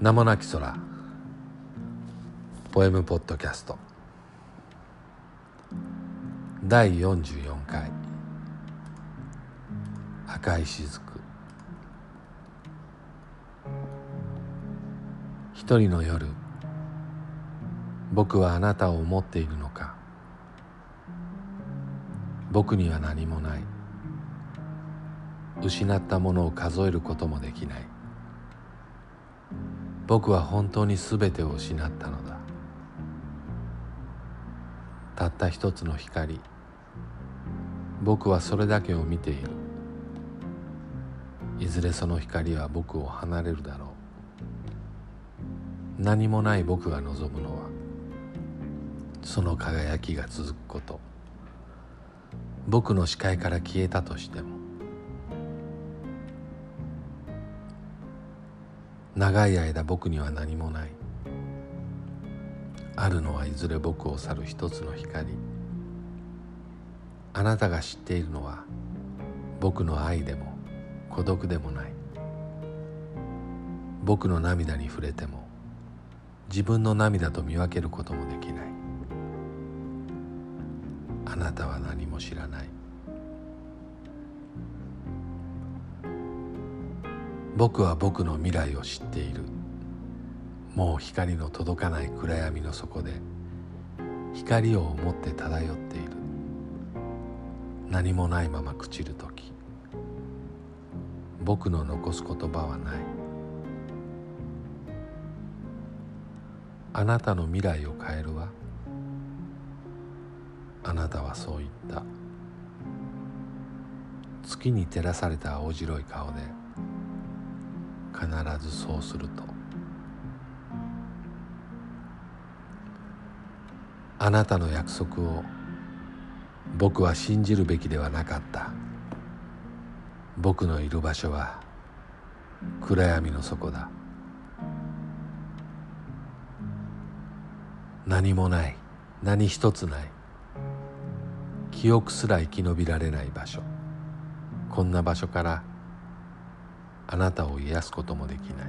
名もなき空。ポエムポッドキャスト。第44回。赤い雫。一人の夜。僕はあなたを思っているのか。僕には何もない。失ったものを数えることもできない。僕は本当に全てを失ったのだ。たった一つの光。僕はそれだけを見ている。いずれその光は僕を離れるだろう。何もない僕が望むのはその輝きが続くこと。僕の視界から消えたとしても長い間僕には何もない。あるのはいずれ僕を去る一つの光。あなたが知っているのは僕の愛でも孤独でもない。僕の涙に触れても自分の涙と見分けることもできない。あなたは何も知らない。僕は僕の未来を知っている。もう光の届かない暗闇の底で光を持って漂っている。何もないまま朽ちる時。僕の残す言葉はない。あなたの未来を変えるわ。あなたはそう言った。月に照らされた青白い顔で必ずそうすると。あなたの約束を僕は信じるべきではなかった。僕のいる場所は暗闇の底だ。何もない。何一つない。記憶すら生き延びられない場所。こんな場所からあなたを癒すこともできない。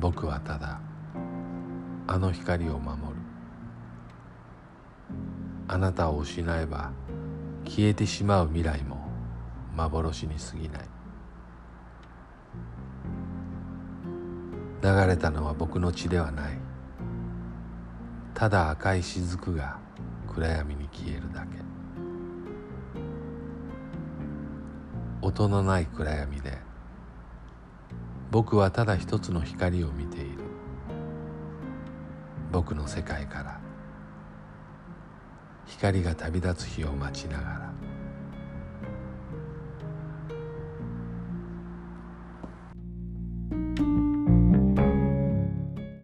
僕はただあの光を守る。あなたを失えば消えてしまう未来も幻に過ぎない。流れたのは僕の血ではない。ただ赤い雫が暗闇に消えるだけ。音のない暗闇で。僕はただ一つの光を見ている。僕の世界から。光が旅立つ日を待ちながら。